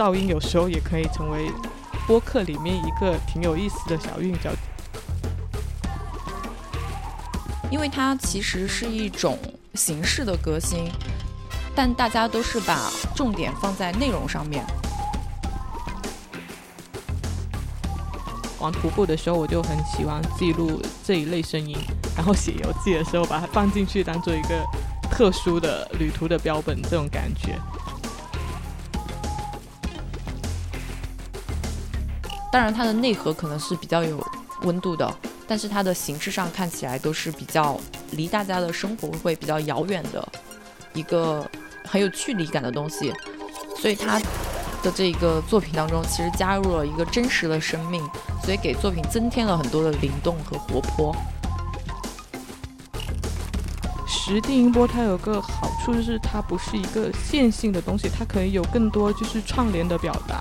噪音有时候也可以成为播客里面一个挺有意思的小韵脚。因为它其实是一种形式的革新，但大家都是把重点放在内容上面。玩徒步的时候，我就很喜欢记录这一类声音，然后写游记的时候把它放进去，当做一个特殊的旅途的标本，这种感觉。当然，它的内核可能是比较有温度的，但是它的形式上看起来都是比较离大家的生活会比较遥远的一个很有距离感的东西，所以它。的这个作品当中，其实加入了一个真实的生命，所以给作品增添了很多的灵动和活泼。实地音波它有个好处就是它不是一个线性的东西，它可以有更多就是串联的表达。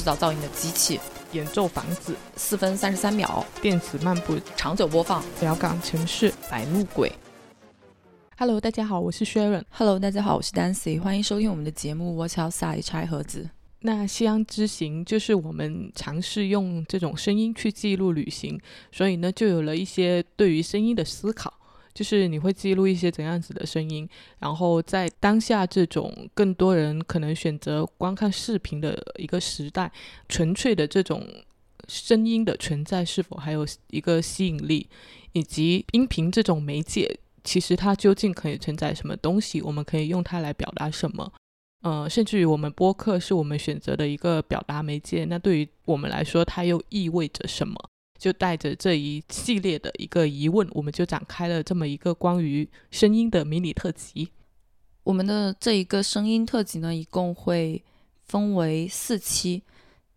制造噪音的机器，演奏房子，四分三十三秒，电子漫步，长久播放，辽港城市，白鹿鬼。Hello，大家好，我是 Sharon。Hello，大家好，我是 Dancy。欢迎收听我们的节目《Watch Outside》拆盒子。那西安之行就是我们尝试用这种声音去记录旅行，所以呢，就有了一些对于声音的思考。就是你会记录一些怎样子的声音，然后在当下这种更多人可能选择观看视频的一个时代，纯粹的这种声音的存在是否还有一个吸引力，以及音频这种媒介。其实它究竟可以承载什么东西？我们可以用它来表达什么？呃，甚至于我们播客是我们选择的一个表达媒介，那对于我们来说，它又意味着什么？就带着这一系列的一个疑问，我们就展开了这么一个关于声音的迷你特辑。我们的这一个声音特辑呢，一共会分为四期。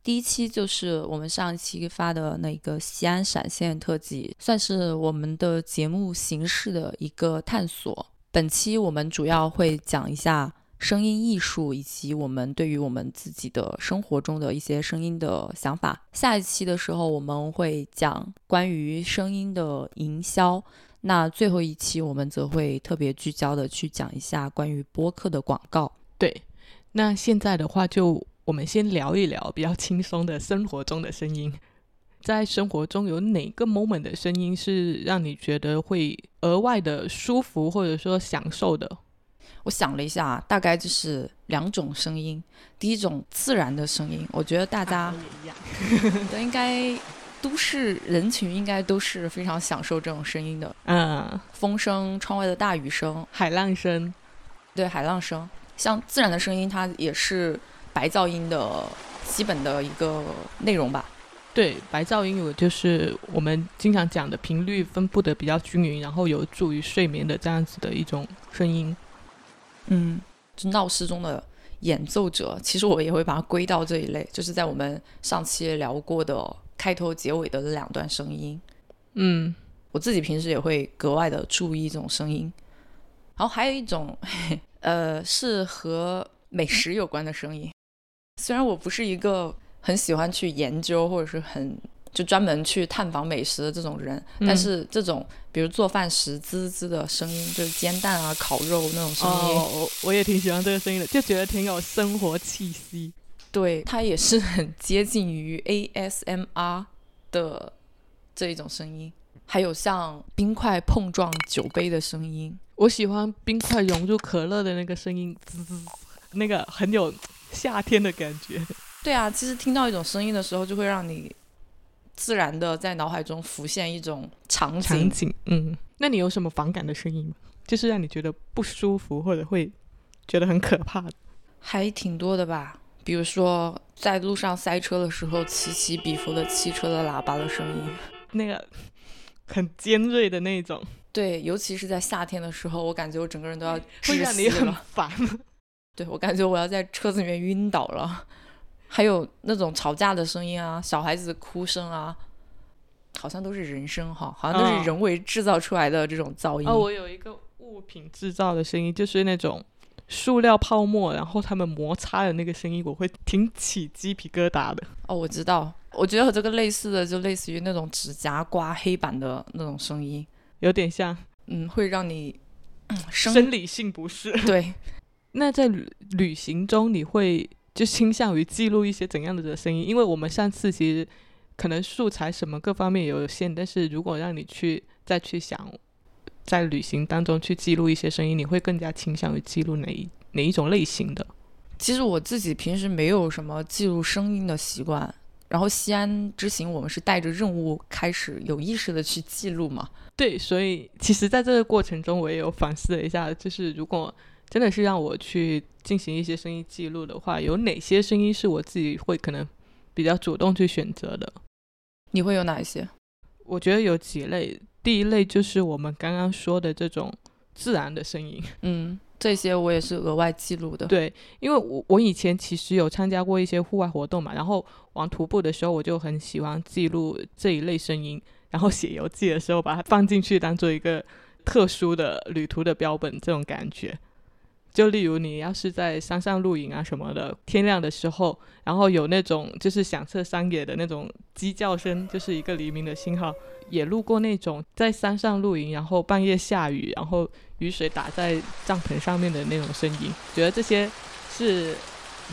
第一期就是我们上一期发的那个西安闪现特辑，算是我们的节目形式的一个探索。本期我们主要会讲一下声音艺术，以及我们对于我们自己的生活中的一些声音的想法。下一期的时候我们会讲关于声音的营销，那最后一期我们则会特别聚焦的去讲一下关于播客的广告。对，那现在的话就。我们先聊一聊比较轻松的生活中的声音，在生活中有哪个 moment 的声音是让你觉得会额外的舒服或者说享受的？我想了一下，大概就是两种声音。第一种自然的声音，我觉得大家也一样，都应该都市人群应该都是非常享受这种声音的。嗯，风声、窗外的大雨声、海浪声，对，海浪声，像自然的声音，它也是。白噪音的基本的一个内容吧。对，白噪音有就是我们经常讲的频率分布的比较均匀，然后有助于睡眠的这样子的一种声音。嗯，就闹市中的演奏者，其实我也会把它归到这一类，就是在我们上期聊过的开头、结尾的两段声音。嗯，我自己平时也会格外的注意这种声音。然后还有一种，呃，是和美食有关的声音。虽然我不是一个很喜欢去研究或者是很就专门去探访美食的这种人，但是这种比如做饭时滋滋的声音，就是煎蛋啊、烤肉那种声音，我我也挺喜欢这个声音的，就觉得挺有生活气息。对，它也是很接近于 ASMR 的这一种声音。还有像冰块碰撞酒杯的声音，我喜欢冰块融入可乐的那个声音，滋滋，那个很有。夏天的感觉，对啊，其实听到一种声音的时候，就会让你自然的在脑海中浮现一种场景。嗯，那你有什么反感的声音吗？就是让你觉得不舒服或者会觉得很可怕的？还挺多的吧，比如说在路上塞车的时候，此起彼伏的汽车的喇叭的声音，那个很尖锐的那种。对，尤其是在夏天的时候，我感觉我整个人都要会让你很烦。对我感觉我要在车子里面晕倒了，还有那种吵架的声音啊，小孩子哭声啊，好像都是人声哈，好像都是人为制造出来的这种噪音。哦，我有一个物品制造的声音，就是那种塑料泡沫，然后它们摩擦的那个声音，我会挺起鸡皮疙瘩的。哦，我知道，我觉得和这个类似的，就类似于那种指甲刮黑板的那种声音，有点像，嗯，会让你 生理性不适。对。那在旅旅行中，你会就倾向于记录一些怎样的声音？因为我们上次其实可能素材什么各方面有限，但是如果让你去再去想，在旅行当中去记录一些声音，你会更加倾向于记录哪一哪一种类型的？其实我自己平时没有什么记录声音的习惯。然后西安之行，我们是带着任务开始有意识的去记录嘛？对，所以其实在这个过程中，我也有反思了一下，就是如果真的是让我去进行一些声音记录的话，有哪些声音是我自己会可能比较主动去选择的？你会有哪一些？我觉得有几类，第一类就是我们刚刚说的这种自然的声音，嗯。这些我也是额外记录的。对，因为我我以前其实有参加过一些户外活动嘛，然后玩徒步的时候，我就很喜欢记录这一类声音，然后写游记的时候把它放进去，当做一个特殊的旅途的标本，这种感觉。就例如你要是在山上露营啊什么的，天亮的时候，然后有那种就是响彻山野的那种鸡叫声，就是一个黎明的信号。也路过那种在山上露营，然后半夜下雨，然后雨水打在帐篷上面的那种声音。觉得这些是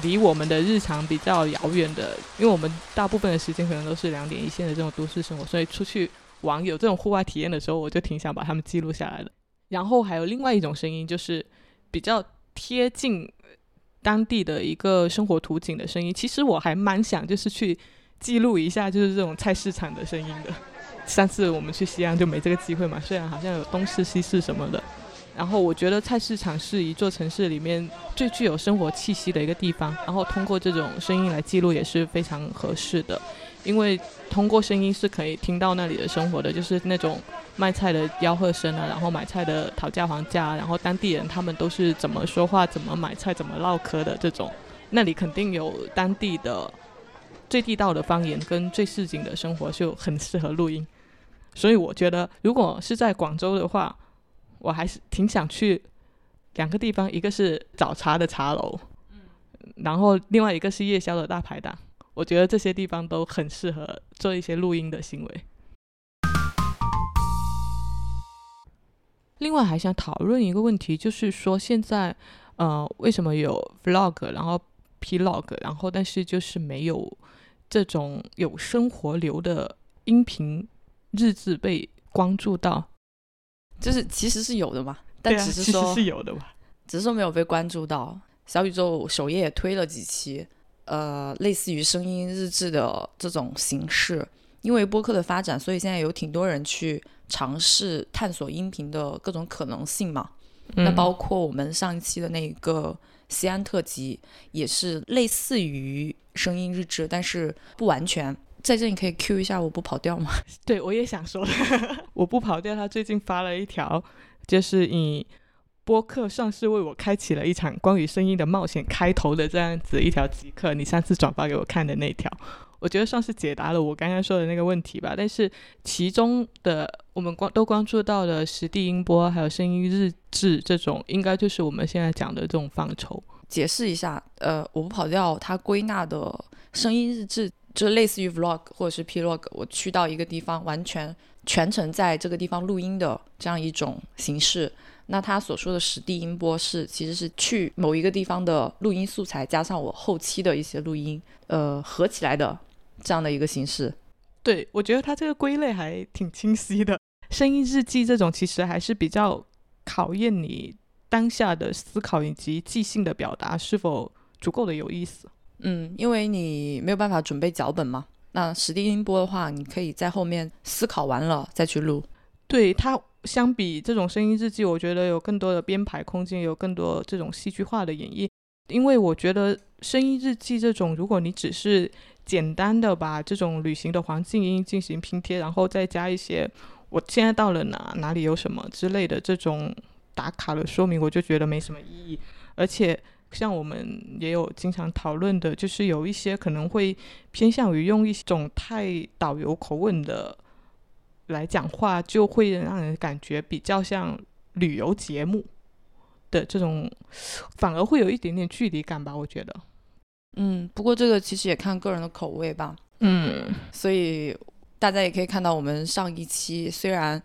离我们的日常比较遥远的，因为我们大部分的时间可能都是两点一线的这种都市生活，所以出去玩有这种户外体验的时候，我就挺想把它们记录下来的。然后还有另外一种声音，就是比较贴近当地的一个生活图景的声音。其实我还蛮想就是去记录一下，就是这种菜市场的声音的。上次我们去西安就没这个机会嘛，虽然好像有东市西市什么的，然后我觉得菜市场是一座城市里面最具有生活气息的一个地方，然后通过这种声音来记录也是非常合适的，因为通过声音是可以听到那里的生活的，就是那种卖菜的吆喝声啊，然后买菜的讨价还价，然后当地人他们都是怎么说话、怎么买菜、怎么唠嗑的这种，那里肯定有当地的最地道的方言跟最市井的生活，就很适合录音。所以我觉得，如果是在广州的话，我还是挺想去两个地方，一个是早茶的茶楼，然后另外一个是夜宵的大排档。我觉得这些地方都很适合做一些录音的行为。另外还想讨论一个问题，就是说现在，呃，为什么有 vlog，然后 plog，然后但是就是没有这种有生活流的音频？日志被关注到，就是其实是有的嘛，但只是说是有的吧，只是说没有被关注到。小宇宙首页也推了几期，呃，类似于声音日志的这种形式。因为播客的发展，所以现在有挺多人去尝试探索音频的各种可能性嘛。那包括我们上一期的那个西安特辑，也是类似于声音日志，但是不完全。在这里可以 Q 一下，我不跑调吗？对，我也想说，我不跑调。他最近发了一条，就是以播客算是为我开启了一场关于声音的冒险开头的这样子一条即刻。你上次转发给我看的那条，我觉得算是解答了我刚刚说的那个问题吧。但是其中的我们关都关注到的实地音波还有声音日志这种，应该就是我们现在讲的这种范畴。解释一下，呃，我不跑调，它归纳的声音日志。就类似于 vlog 或者是 plog，我去到一个地方，完全全程在这个地方录音的这样一种形式。那他所说的实地音波是，其实是去某一个地方的录音素材，加上我后期的一些录音，呃，合起来的这样的一个形式。对，我觉得他这个归类还挺清晰的。声音日记这种其实还是比较考验你当下的思考以及即兴的表达是否足够的有意思。嗯，因为你没有办法准备脚本嘛。那实地音波的话，你可以在后面思考完了再去录。对它相比这种声音日记，我觉得有更多的编排空间，有更多这种戏剧化的演绎。因为我觉得声音日记这种，如果你只是简单的把这种旅行的环境音进行拼贴，然后再加一些我现在到了哪，哪里有什么之类的这种打卡的说明，我就觉得没什么意义，而且。像我们也有经常讨论的，就是有一些可能会偏向于用一种太导游口吻的来讲话，就会让人感觉比较像旅游节目的这种，反而会有一点点距离感吧？我觉得。嗯，不过这个其实也看个人的口味吧。嗯，所以大家也可以看到，我们上一期虽然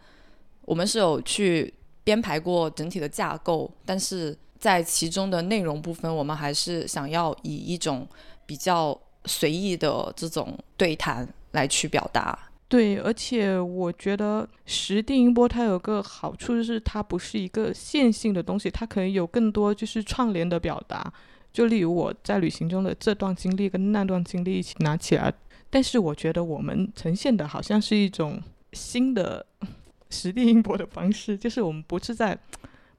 我们是有去编排过整体的架构，但是。在其中的内容部分，我们还是想要以一种比较随意的这种对谈来去表达。对，而且我觉得实地音波它有个好处，就是它不是一个线性的东西，它可以有更多就是串联的表达。就例如我在旅行中的这段经历跟那段经历一起拿起来，但是我觉得我们呈现的好像是一种新的 实地音波的方式，就是我们不是在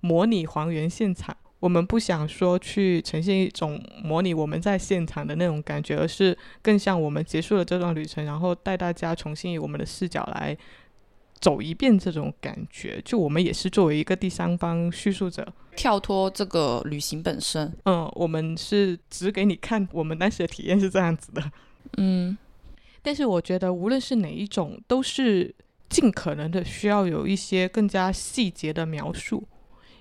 模拟还原现场。我们不想说去呈现一种模拟我们在现场的那种感觉，而是更像我们结束了这段旅程，然后带大家重新以我们的视角来走一遍这种感觉。就我们也是作为一个第三方叙述者，跳脱这个旅行本身。嗯，我们是只给你看我们当时的体验是这样子的。嗯，但是我觉得无论是哪一种，都是尽可能的需要有一些更加细节的描述。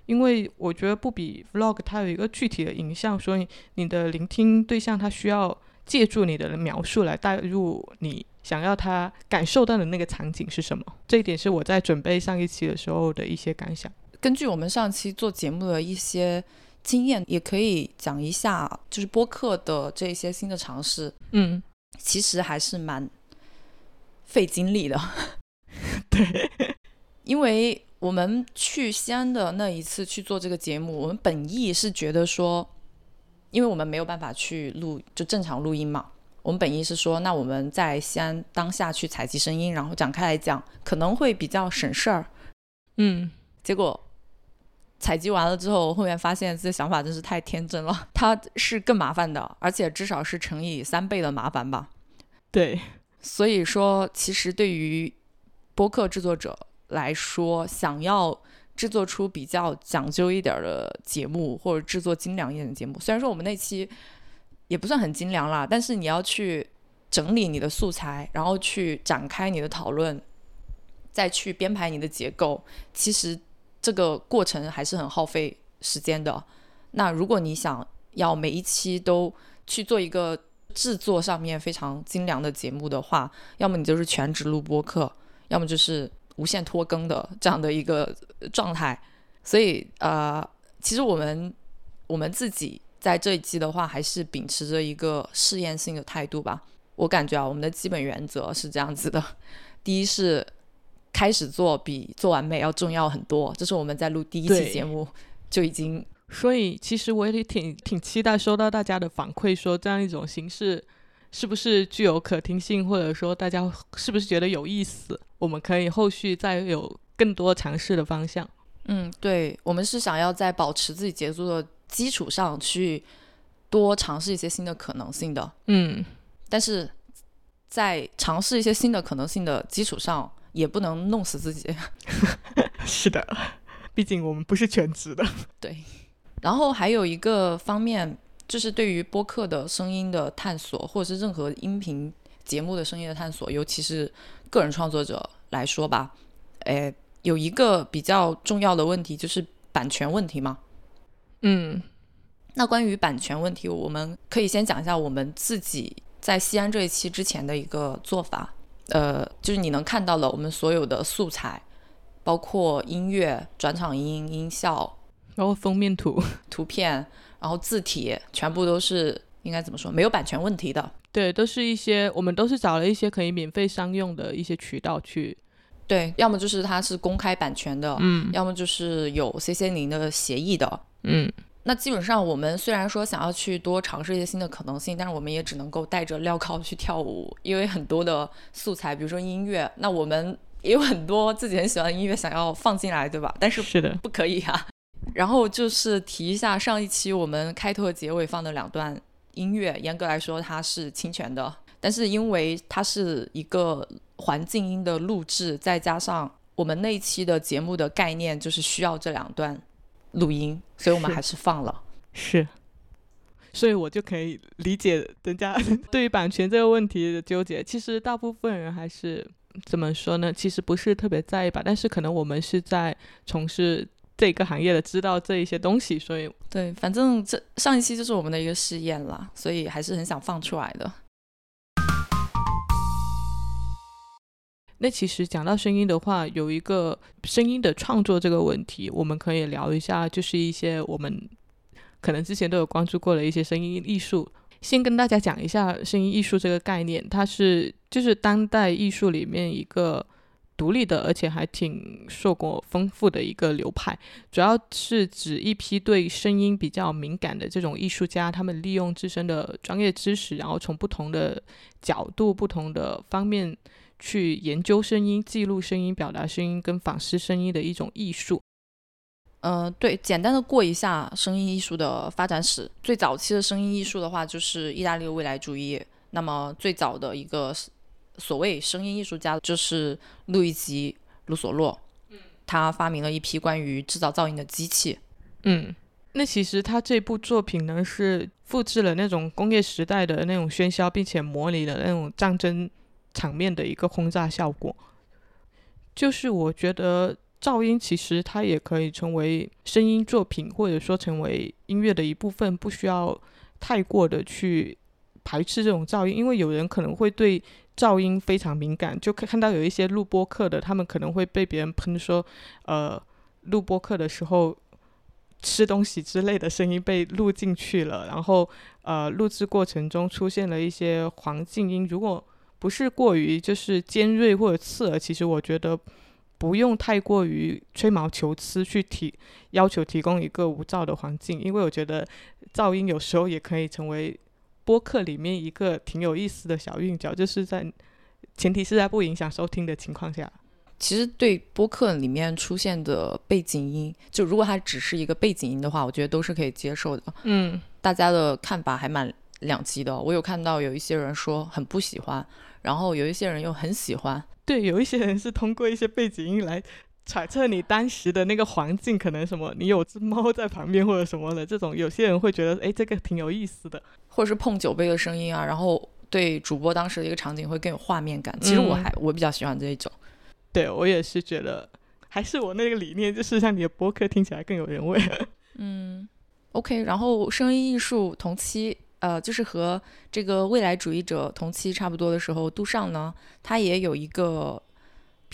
因为我觉得不比 vlog 它有一个具体的影像，所以你的聆听对象他需要借助你的描述来带入你想要他感受到的那个场景是什么。这一点是我在准备上一期的时候的一些感想。根据我们上期做节目的一些经验，也可以讲一下，就是播客的这些新的尝试。嗯，其实还是蛮费精力的。对，因为。我们去西安的那一次去做这个节目，我们本意是觉得说，因为我们没有办法去录就正常录音嘛，我们本意是说，那我们在西安当下去采集声音，然后展开来讲，可能会比较省事儿。嗯，结果采集完了之后，后面发现这想法真是太天真了，它是更麻烦的，而且至少是乘以三倍的麻烦吧。对，所以说，其实对于播客制作者。来说，想要制作出比较讲究一点的节目，或者制作精良一点的节目，虽然说我们那期也不算很精良啦，但是你要去整理你的素材，然后去展开你的讨论，再去编排你的结构，其实这个过程还是很耗费时间的。那如果你想要每一期都去做一个制作上面非常精良的节目的话，要么你就是全职录播课，要么就是。无限拖更的这样的一个状态，所以呃，其实我们我们自己在这一期的话，还是秉持着一个试验性的态度吧。我感觉啊，我们的基本原则是这样子的：第一是开始做比做完美要重要很多，这是我们在录第一期节目就已经。所以其实我也挺挺期待收到大家的反馈，说这样一种形式。是不是具有可听性，或者说大家是不是觉得有意思？我们可以后续再有更多尝试的方向。嗯，对，我们是想要在保持自己节奏的基础上去多尝试一些新的可能性的。嗯，但是在尝试一些新的可能性的基础上，也不能弄死自己。是的，毕竟我们不是全职的。对，然后还有一个方面。就是对于播客的声音的探索，或者是任何音频节目的声音的探索，尤其是个人创作者来说吧，诶，有一个比较重要的问题就是版权问题嘛。嗯，那关于版权问题，我们可以先讲一下我们自己在西安这一期之前的一个做法。呃，就是你能看到了我们所有的素材，包括音乐、转场音、音效，包括封面图、图片。然后字体全部都是应该怎么说？没有版权问题的。对，都是一些我们都是找了一些可以免费商用的一些渠道去。对，要么就是它是公开版权的，嗯，要么就是有 CC 零的协议的，嗯。那基本上我们虽然说想要去多尝试一些新的可能性，但是我们也只能够带着镣铐去跳舞，因为很多的素材，比如说音乐，那我们也有很多自己很喜欢的音乐想要放进来，对吧？但是是的，不可以啊。然后就是提一下上一期我们开头和结尾放的两段音乐，严格来说它是侵权的，但是因为它是一个环境音的录制，再加上我们那期的节目的概念就是需要这两段录音，所以我们还是放了。是，所以我就可以理解人家 对于版权这个问题的纠结。其实大部分人还是怎么说呢？其实不是特别在意吧，但是可能我们是在从事。这个行业的知道这一些东西，所以对，反正这上一期就是我们的一个试验啦，所以还是很想放出来的。那其实讲到声音的话，有一个声音的创作这个问题，我们可以聊一下，就是一些我们可能之前都有关注过的一些声音艺术。先跟大家讲一下声音艺术这个概念，它是就是当代艺术里面一个独立的，而且还挺硕果丰富的一个流派。主要是指一批对声音比较敏感的这种艺术家，他们利用自身的专业知识，然后从不同的角度、不同的方面去研究声音、记录声音、表达声音跟反思声音的一种艺术。呃，对，简单的过一下声音艺术的发展史。最早期的声音艺术的话，就是意大利未来主义。那么最早的一个所谓声音艺术家就是路易吉·卢索洛，他发明了一批关于制造噪音的机器。嗯，那其实他这部作品呢，是复制了那种工业时代的那种喧嚣，并且模拟了那种战争场面的一个轰炸效果。就是我觉得。噪音其实它也可以成为声音作品，或者说成为音乐的一部分，不需要太过的去排斥这种噪音，因为有人可能会对噪音非常敏感，就看到有一些录播课的，他们可能会被别人喷说，呃，录播课的时候吃东西之类的声音被录进去了，然后呃，录制过程中出现了一些环境音，如果不是过于就是尖锐或者刺耳，其实我觉得。不用太过于吹毛求疵去提要求提供一个无噪的环境，因为我觉得噪音有时候也可以成为播客里面一个挺有意思的小韵脚，就是在前提是在不影响收听的情况下。其实对播客里面出现的背景音，就如果它只是一个背景音的话，我觉得都是可以接受的。嗯，大家的看法还蛮两极的。我有看到有一些人说很不喜欢，然后有一些人又很喜欢。对，有一些人是通过一些背景音来揣测你当时的那个环境，可能什么你有只猫在旁边或者什么的这种，有些人会觉得哎，这个挺有意思的，或者是碰酒杯的声音啊，然后对主播当时的一个场景会更有画面感。其实我还我比较喜欢这一种，对我也是觉得，还是我那个理念，就是让你的播客听起来更有人味。嗯，OK，然后声音艺术同期。呃，就是和这个未来主义者同期差不多的时候，杜尚呢，他也有一个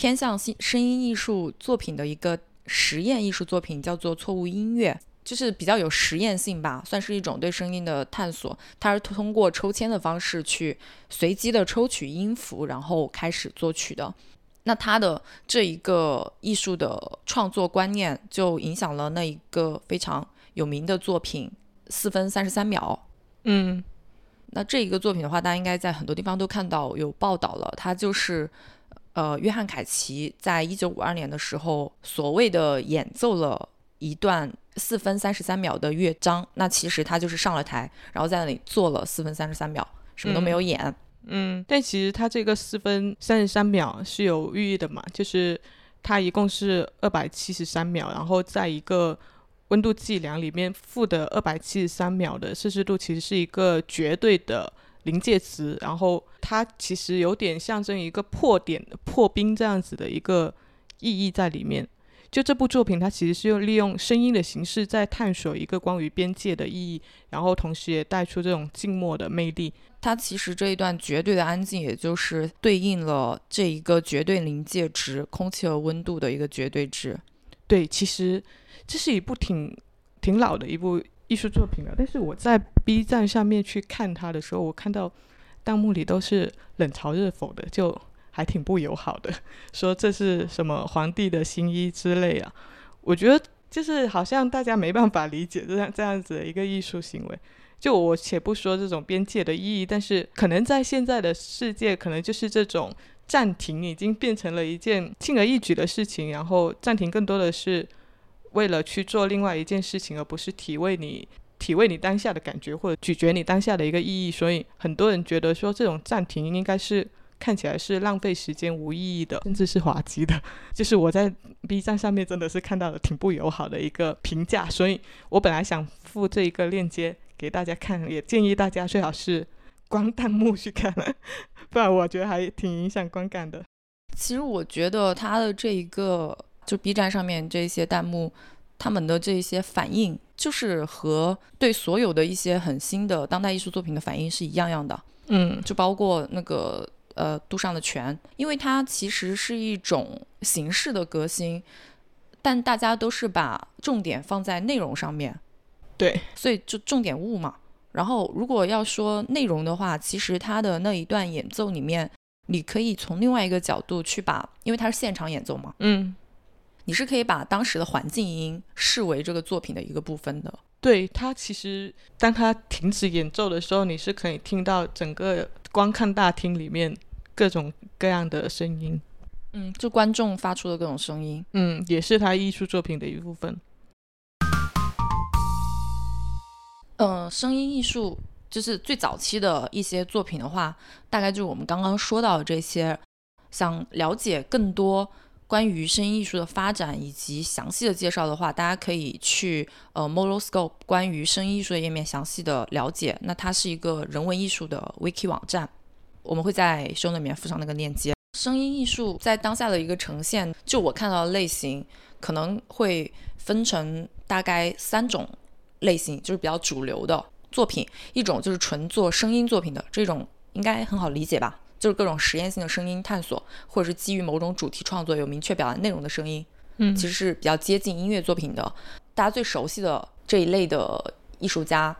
偏向新声音艺术作品的一个实验艺术作品，叫做错误音乐，就是比较有实验性吧，算是一种对声音的探索。它是通过抽签的方式去随机的抽取音符，然后开始作曲的。那他的这一个艺术的创作观念，就影响了那一个非常有名的作品《四分三十三秒》。嗯，那这一个作品的话，大家应该在很多地方都看到有报道了。它就是，呃，约翰凯奇在一九五二年的时候，所谓的演奏了一段四分三十三秒的乐章。那其实他就是上了台，然后在那里做了四分三十三秒，什么都没有演。嗯，但其实他这个四分三十三秒是有寓意的嘛，就是它一共是二百七十三秒，然后在一个。温度计量里面负的二百七十三秒的摄氏度其实是一个绝对的临界值，然后它其实有点象征一个破点、破冰这样子的一个意义在里面。就这部作品，它其实是用利用声音的形式在探索一个关于边界的意义，然后同时也带出这种静默的魅力。它其实这一段绝对的安静，也就是对应了这一个绝对临界值——空气和温度的一个绝对值。对，其实。这是一部挺挺老的一部艺术作品了，但是我在 B 站上面去看它的时候，我看到弹幕里都是冷嘲热讽的，就还挺不友好的，说这是什么皇帝的新衣之类啊。我觉得就是好像大家没办法理解这样这样子的一个艺术行为。就我且不说这种边界的意义，但是可能在现在的世界，可能就是这种暂停已经变成了一件轻而易举的事情，然后暂停更多的是。为了去做另外一件事情，而不是体味你体味你当下的感觉，或者咀嚼你当下的一个意义，所以很多人觉得说这种暂停应该是看起来是浪费时间、无意义的，甚至是滑稽的。就是我在 B 站上面真的是看到了挺不友好的一个评价，所以我本来想附这一个链接给大家看，也建议大家最好是关弹幕去看，不然我觉得还挺影响观感的。其实我觉得他的这一个。就 B 站上面这些弹幕，他们的这些反应，就是和对所有的一些很新的当代艺术作品的反应是一样样的。嗯，就包括那个呃杜尚的泉，因为它其实是一种形式的革新，但大家都是把重点放在内容上面。对，所以就重点物嘛。然后如果要说内容的话，其实它的那一段演奏里面，你可以从另外一个角度去把，因为它是现场演奏嘛，嗯，你是可以把当时的环境音视为这个作品的一个部分的。对，它其实当它停止演奏的时候，你是可以听到整个观看大厅里面各种各样的声音。嗯，就观众发出的各种声音。嗯，也是他艺术作品的一部分。嗯，声音艺术就是最早期的一些作品的话，大概就是我们刚刚说到的这些。想了解更多关于声音艺术的发展以及详细的介绍的话，大家可以去呃 Moloscope 关于声音艺术的页面详细的了解。那它是一个人文艺术的 wiki 网站，我们会在 show 里面附上那个链接。声音艺术在当下的一个呈现，就我看到的类型可能会分成大概三种类型，就是比较主流的作品。一种就是纯做声音作品的，这种应该很好理解吧？就是各种实验性的声音探索，或者是基于某种主题创作有明确表达内容的声音，嗯，其实是比较接近音乐作品的。大家最熟悉的这一类的艺术家，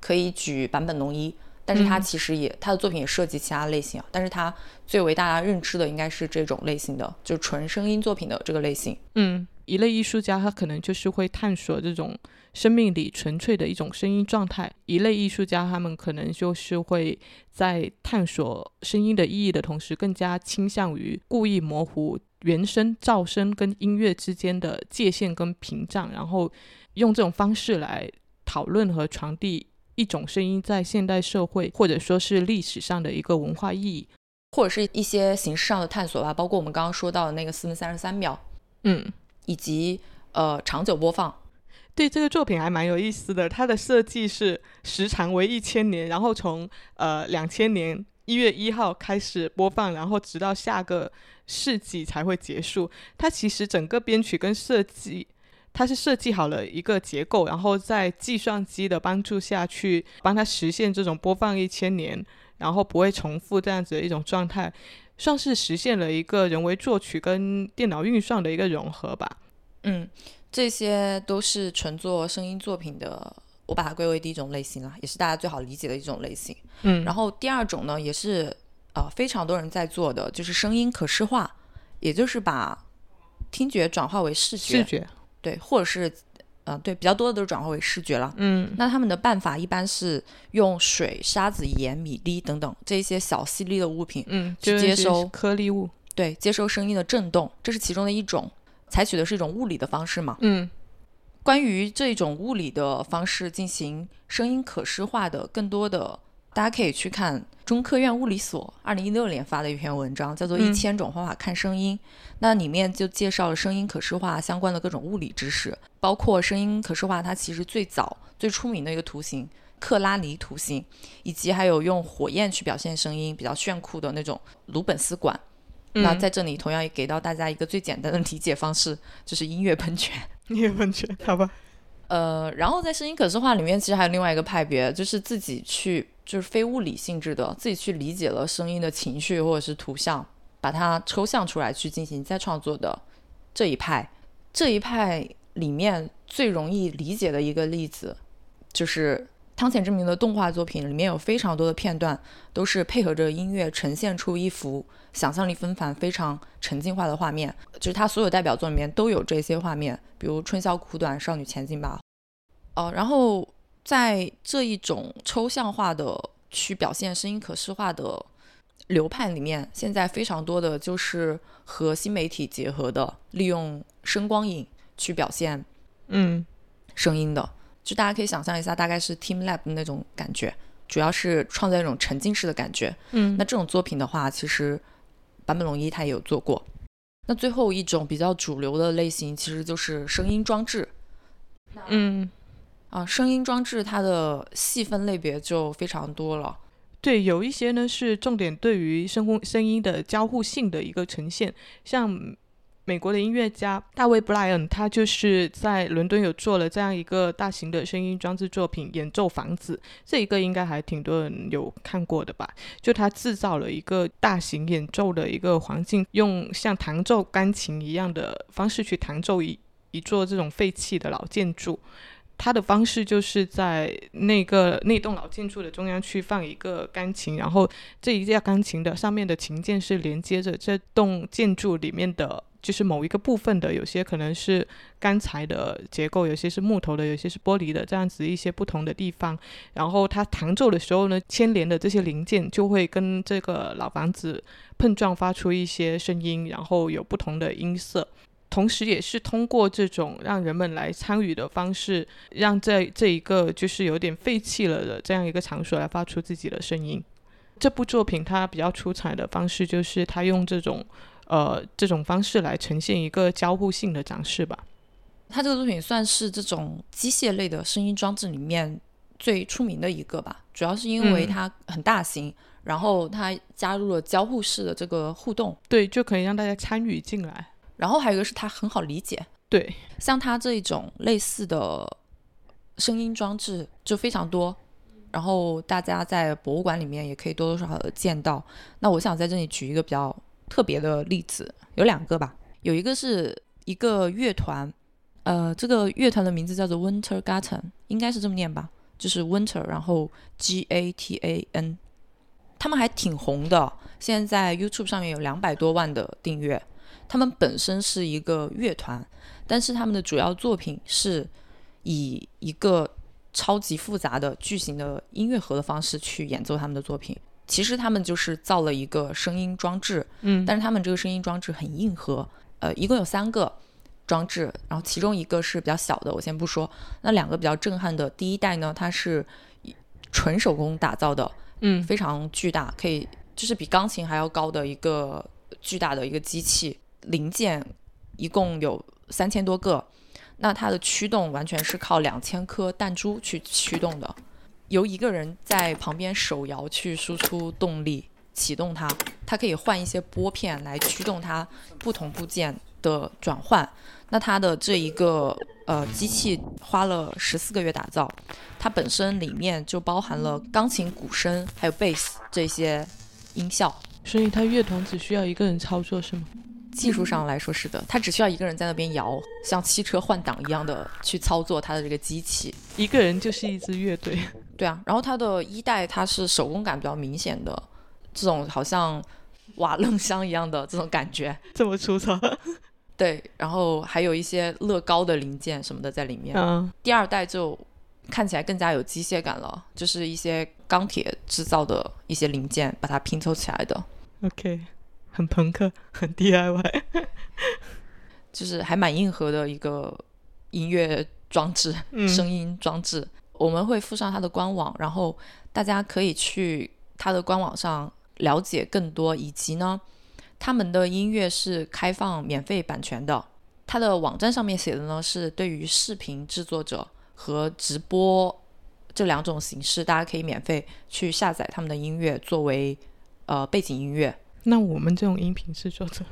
可以举坂本龙一。但是他其实也，他的作品也涉及其他类型啊。但是他最为大家认知的应该是这种类型的，就是纯声音作品的这个类型。嗯，一类艺术家他可能就是会探索这种生命里纯粹的一种声音状态；一类艺术家他们可能就是会在探索声音的意义的同时，更加倾向于故意模糊原声、噪声跟音乐之间的界限跟屏障，然后用这种方式来讨论和传递。一种声音在现代社会或者说是历史上的一个文化意义，或者是一些形式上的探索吧，包括我们刚刚说到的那个四分三十三秒，嗯，以及呃长久播放。对这个作品还蛮有意思的，它的设计是时长为一千年，然后从呃两千年一月一号开始播放，然后直到下个世纪才会结束。它其实整个编曲跟设计。它是设计好了一个结构，然后在计算机的帮助下去帮它实现这种播放一千年，然后不会重复这样子的一种状态，算是实现了一个人为作曲跟电脑运算的一个融合吧。嗯，这些都是纯做声音作品的，我把它归为第一种类型了，也是大家最好理解的一种类型。嗯，然后第二种呢，也是呃非常多人在做的，就是声音可视化，也就是把听觉转化为视觉。视觉。对，或者是，呃，对，比较多的都是转化为视觉了。嗯，那他们的办法一般是用水、沙子、盐、米粒等等这些小细粒的物品，嗯，去接收颗粒物，对，接收声音的震动，这是其中的一种，采取的是一种物理的方式嘛。嗯，关于这种物理的方式进行声音可视化的更多的。大家可以去看中科院物理所二零一六年发的一篇文章，叫做《一千种方法看声音》。那里面就介绍了声音可视化相关的各种物理知识，包括声音可视化它其实最早最出名的一个图形克拉尼图形，以及还有用火焰去表现声音比较炫酷的那种鲁本斯管。那在这里同样也给到大家一个最简单的理解方式，就是音乐喷泉。音乐喷泉，好吧。呃，然后在声音可视化里面，其实还有另外一个派别，就是自己去。就是非物理性质的，自己去理解了声音的情绪或者是图像，把它抽象出来去进行再创作的这一派。这一派里面最容易理解的一个例子，就是汤浅之明的动画作品里面有非常多的片段都是配合着音乐呈现出一幅想象力纷繁、非常沉浸化的画面。就是他所有代表作里面都有这些画面，比如《春宵苦短，少女前进吧》。哦，然后。在这一种抽象化的去表现声音可视化的流派里面，现在非常多的就是和新媒体结合的，利用声光影去表现，嗯，声音的，就大家可以想象一下，大概是 Team Lab 的那种感觉，主要是创造一种沉浸式的感觉。嗯，那这种作品的话，其实坂本龙一他也有做过。那最后一种比较主流的类型，其实就是声音装置。嗯。啊，声音装置它的细分类别就非常多了。对，有一些呢是重点对于声声声音的交互性的一个呈现，像美国的音乐家大卫布莱恩，他就是在伦敦有做了这样一个大型的声音装置作品《演奏房子》，这一个应该还挺多人有看过的吧？就他制造了一个大型演奏的一个环境，用像弹奏钢琴一样的方式去弹奏一一座这种废弃的老建筑。它的方式就是在那个那栋老建筑的中央区放一个钢琴，然后这一架钢琴的上面的琴键是连接着这栋建筑里面的，就是某一个部分的，有些可能是钢材的结构，有些是木头的，有些是玻璃的，这样子一些不同的地方。然后它弹奏的时候呢，牵连的这些零件就会跟这个老房子碰撞，发出一些声音，然后有不同的音色。同时，也是通过这种让人们来参与的方式，让这这一个就是有点废弃了的这样一个场所来发出自己的声音。这部作品它比较出彩的方式，就是它用这种呃这种方式来呈现一个交互性的展示吧。它这个作品算是这种机械类的声音装置里面最出名的一个吧，主要是因为它很大型，然后它加入了交互式的这个互动，对，就可以让大家参与进来。然后还有一个是它很好理解，对，像它这种类似的声音装置就非常多，然后大家在博物馆里面也可以多多少少的见到。那我想在这里举一个比较特别的例子，有两个吧，有一个是一个乐团，呃，这个乐团的名字叫做 Winter Garten，应该是这么念吧，就是 Winter，然后 G A T A N，他们还挺红的，现在在 YouTube 上面有两百多万的订阅。他们本身是一个乐团，但是他们的主要作品是以一个超级复杂的巨型的音乐盒的方式去演奏他们的作品。其实他们就是造了一个声音装置，嗯，但是他们这个声音装置很硬核，呃，一共有三个装置，然后其中一个是比较小的，我先不说。那两个比较震撼的，第一代呢，它是纯手工打造的，嗯，非常巨大，可以就是比钢琴还要高的一个巨大的一个机器。零件一共有三千多个，那它的驱动完全是靠两千颗弹珠去驱动的，由一个人在旁边手摇去输出动力启动它，它可以换一些拨片来驱动它不同部件的转换。那它的这一个呃机器花了十四个月打造，它本身里面就包含了钢琴、鼓声还有贝斯这些音效，所以它乐团只需要一个人操作是吗？技术上来说是的，他只需要一个人在那边摇，像汽车换挡一样的去操作他的这个机器，一个人就是一支乐队。对啊，然后它的一代它是手工感比较明显的，这种好像瓦楞箱一样的这种感觉，这么粗糙。对，然后还有一些乐高的零件什么的在里面。嗯，第二代就看起来更加有机械感了，就是一些钢铁制造的一些零件把它拼凑起来的。OK。很朋克，很 DIY，就是还蛮硬核的一个音乐装置、声音装置。我们会附上它的官网，然后大家可以去它的官网上了解更多。以及呢，他们的音乐是开放免费版权的。它的网站上面写的呢，是对于视频制作者和直播这两种形式，大家可以免费去下载他们的音乐作为呃背景音乐。那我们这种音频制作者，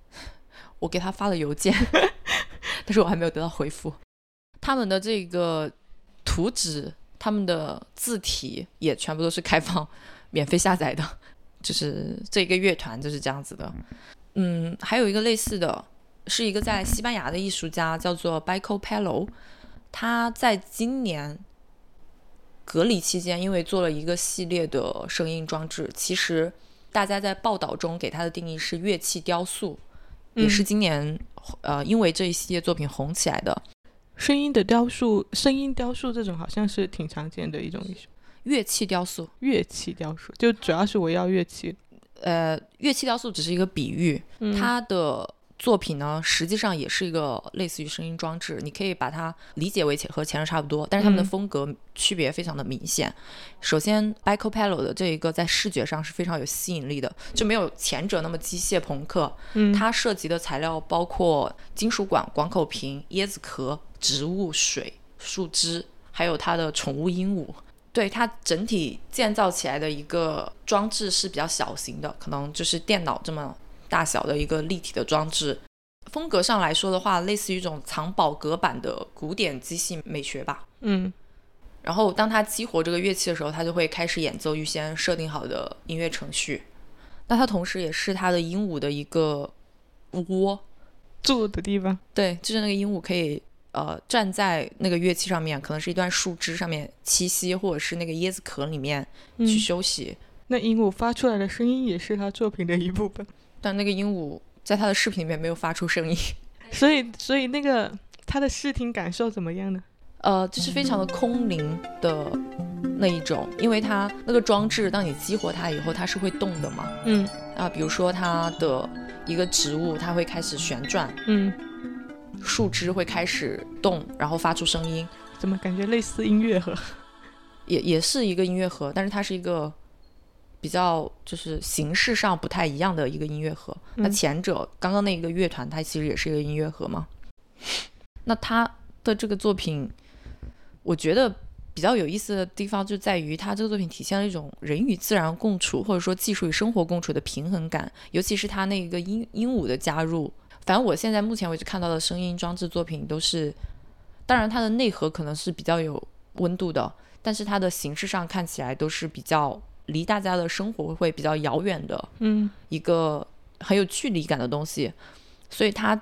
我给他发了邮件，但是我还没有得到回复。他们的这个图纸、他们的字体也全部都是开放、免费下载的。就是这个乐团就是这样子的。嗯，还有一个类似的，是一个在西班牙的艺术家，叫做 Bico Pelo。他在今年隔离期间，因为做了一个系列的声音装置，其实。大家在报道中给它的定义是乐器雕塑，也是今年呃因为这一系列作品红起来的。声音的雕塑，声音雕塑这种好像是挺常见的一种艺术。乐器雕塑，乐器雕塑就主要是围绕乐器。呃，乐器雕塑只是一个比喻，它的。作品呢，实际上也是一个类似于声音装置，你可以把它理解为和前任差不多，但是他们的风格区别非常的明显。首先，Bico Pelo 的这一个在视觉上是非常有吸引力的，就没有前者那么机械朋克。嗯，它涉及的材料包括金属管、广口瓶、椰子壳、植物、水、树枝，还有它的宠物鹦鹉。对它整体建造起来的一个装置是比较小型的，可能就是电脑这么。大小的一个立体的装置，风格上来说的话，类似于一种藏宝阁版的古典机器美学吧。嗯，然后当它激活这个乐器的时候，它就会开始演奏预先设定好的音乐程序。那它同时也是它的鹦鹉的一个窝住的地方。对，就是那个鹦鹉可以呃站在那个乐器上面，可能是一段树枝上面栖息，或者是那个椰子壳里面去休息。那鹦鹉发出来的声音也是他作品的一部分，但那个鹦鹉在他的视频里面没有发出声音，所以所以那个他的视听感受怎么样呢？呃，就是非常的空灵的那一种，因为它那个装置，当你激活它以后，它是会动的嘛。嗯啊，比如说它的一个植物，它会开始旋转，嗯，树枝会开始动，然后发出声音，怎么感觉类似音乐盒？也也是一个音乐盒，但是它是一个比较就是形式上不太一样的一个音乐盒。那前者刚刚那个乐团，它其实也是一个音乐盒嘛。那他的这个作品，我觉得比较有意思的地方就在于，它这个作品体现了一种人与自然共处，或者说技术与生活共处的平衡感，尤其是它那个鹦鹦鹉的加入。反正我现在目前为止看到的声音装置作品都是，当然它的内核可能是比较有温度的。但是它的形式上看起来都是比较离大家的生活会比较遥远的，嗯，一个很有距离感的东西，所以他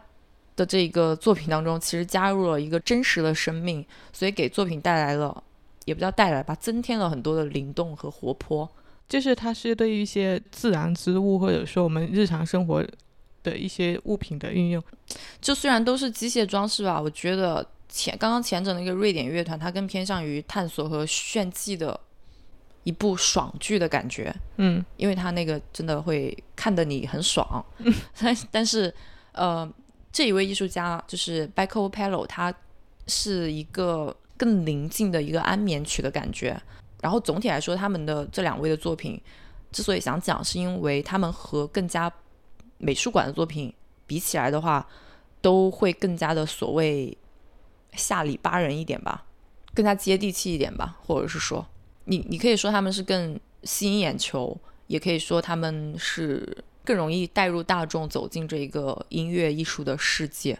的这个作品当中其实加入了一个真实的生命，所以给作品带来了，也不叫带来吧，增添了很多的灵动和活泼。就是它是对于一些自然之物或者说我们日常生活的一些物品的运用，就虽然都是机械装饰吧，我觉得。前刚刚前者那个瑞典乐团，它更偏向于探索和炫技的一部爽剧的感觉，嗯，因为他那个真的会看得你很爽，但但是呃，这一位艺术家就是 b a c o Pello，他是一个更宁静的一个安眠曲的感觉。然后总体来说，他们的这两位的作品之所以想讲，是因为他们和更加美术馆的作品比起来的话，都会更加的所谓。下里巴人一点吧，更加接地气一点吧，或者是说，你你可以说他们是更吸引眼球，也可以说他们是更容易带入大众走进这一个音乐艺术的世界。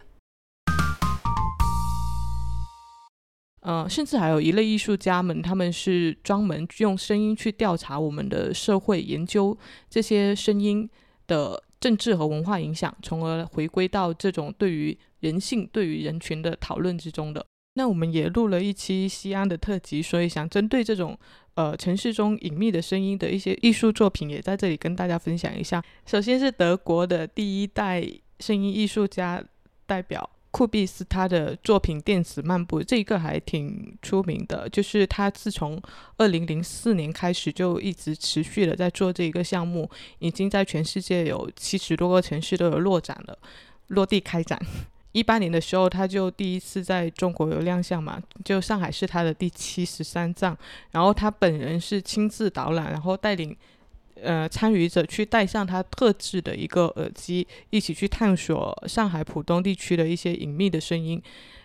呃，甚至还有一类艺术家们，他们是专门用声音去调查我们的社会，研究这些声音的政治和文化影响，从而回归到这种对于。人性对于人群的讨论之中的，那我们也录了一期西安的特辑，所以想针对这种呃城市中隐秘的声音的一些艺术作品，也在这里跟大家分享一下。首先是德国的第一代声音艺术家代表库比斯，他的作品《电子漫步》这一个还挺出名的，就是他自从二零零四年开始就一直持续的在做这一个项目，已经在全世界有七十多个城市都有落展了，落地开展。一八年的时候，他就第一次在中国有亮相嘛，就上海是他的第七十三站，然后他本人是亲自导览，然后带领呃参与者去戴上他特制的一个耳机，一起去探索上海浦东地区的一些隐秘的声音。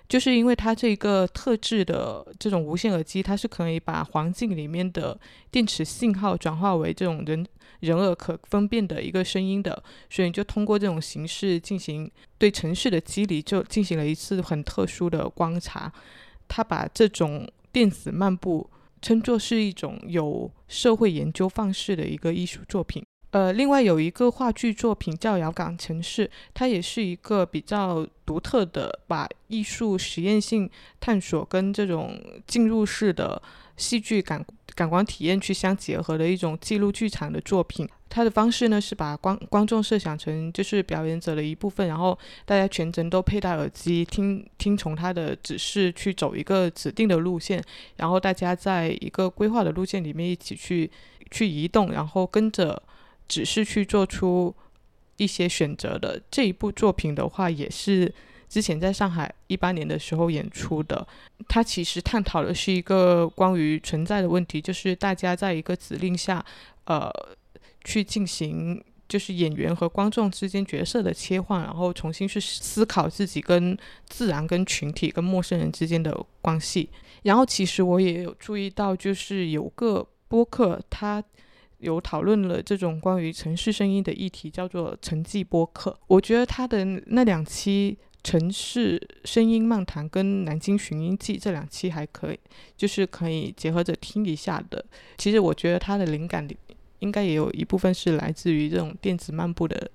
就是因为它这个特制的这种无线耳机，它是可以把环境里面的电磁信号转化为这种人人耳可分辨的一个声音的，所以就通过这种形式进行对城市的机理，就进行了一次很特殊的观察。他把这种电子漫步称作是一种有社会研究方式的一个艺术作品。呃，另外有一个话剧作品叫《遥港城市》，它也是一个比较独特的，把艺术实验性探索跟这种进入式的戏剧感感官体验去相结合的一种记录剧场的作品。它的方式呢是把观观众设想成就是表演者的一部分，然后大家全程都佩戴耳机，听听从他的指示去走一个指定的路线，然后大家在一个规划的路线里面一起去去移动，然后跟着。指示去做出一些选择的这一部作品的话，也是之前在上海一八年的时候演出的。它其实探讨的是一个关于存在的问题，就是大家在一个指令下，呃，去进行就是演员和观众之间角色的切换，然后重新去思考自己跟自然、跟群体、跟陌生人之间的关系。然后其实我也有注意到，就是有个播客，它。有讨论了这种关于城市声音的议题，叫做“城际播客”。我觉得他的那两期《城市声音漫谈》跟《南京寻音记》这两期还可以，就是可以结合着听一下的。其实我觉得他的灵感应该也有一部分是来自于这种电子漫步的。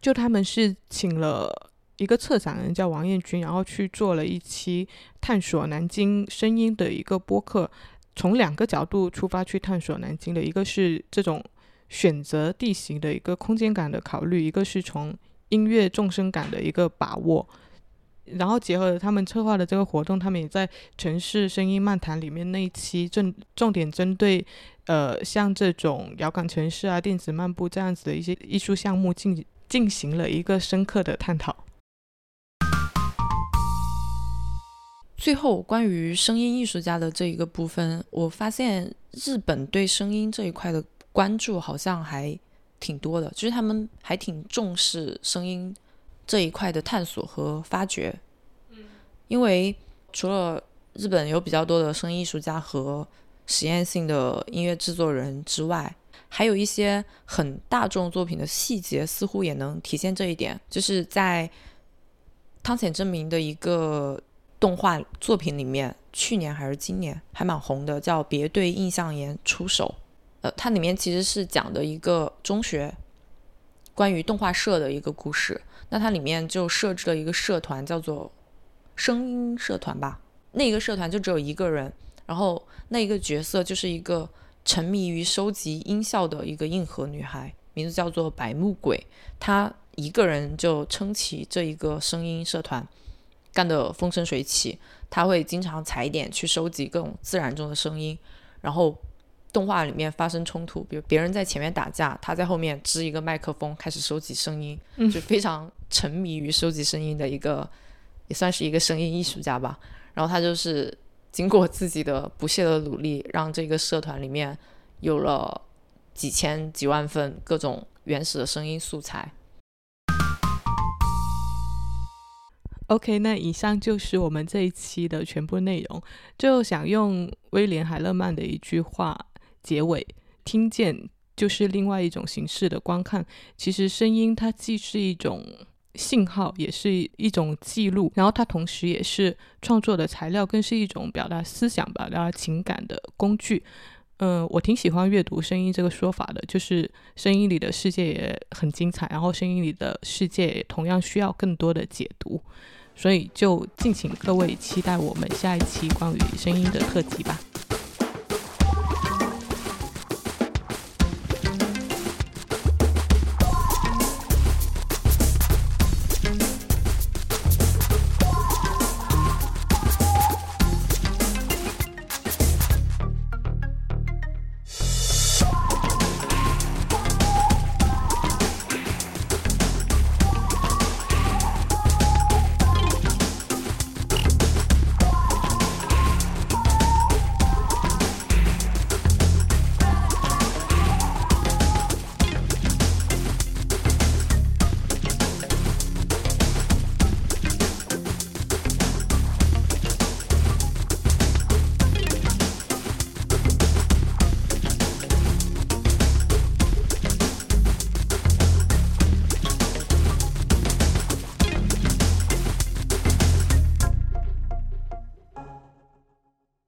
就他们是请了一个策展人叫王彦军，然后去做了一期探索南京声音的一个播客，从两个角度出发去探索南京的，一个是这种选择地形的一个空间感的考虑，一个是从音乐众生感的一个把握。然后结合他们策划的这个活动，他们也在城市声音漫谈里面那一期正重点针对，呃，像这种遥感城市啊、电子漫步这样子的一些艺术项目进进行了一个深刻的探讨。最后，关于声音艺术家的这一个部分，我发现日本对声音这一块的关注好像还挺多的，就是他们还挺重视声音。这一块的探索和发掘，因为除了日本有比较多的声音艺术家和实验性的音乐制作人之外，还有一些很大众作品的细节，似乎也能体现这一点。就是在汤浅证明的一个动画作品里面，去年还是今年还蛮红的，叫《别对印象岩出手》。呃，它里面其实是讲的一个中学关于动画社的一个故事。那它里面就设置了一个社团，叫做声音社团吧。那一个社团就只有一个人，然后那一个角色就是一个沉迷于收集音效的一个硬核女孩，名字叫做白木鬼。她一个人就撑起这一个声音社团，干得风生水起。她会经常踩点去收集各种自然中的声音，然后。动画里面发生冲突，比如别人在前面打架，他在后面支一个麦克风开始收集声音，就非常沉迷于收集声音的一个，也算是一个声音艺术家吧。然后他就是经过自己的不懈的努力，让这个社团里面有了几千几万份各种原始的声音素材。OK，那以上就是我们这一期的全部内容。最后想用威廉海勒曼的一句话。结尾，听见就是另外一种形式的观看。其实声音它既是一种信号，也是一种记录，然后它同时也是创作的材料，更是一种表达思想、表达情感的工具。嗯，我挺喜欢阅读声音这个说法的，就是声音里的世界也很精彩，然后声音里的世界也同样需要更多的解读。所以就敬请各位期待我们下一期关于声音的特辑吧。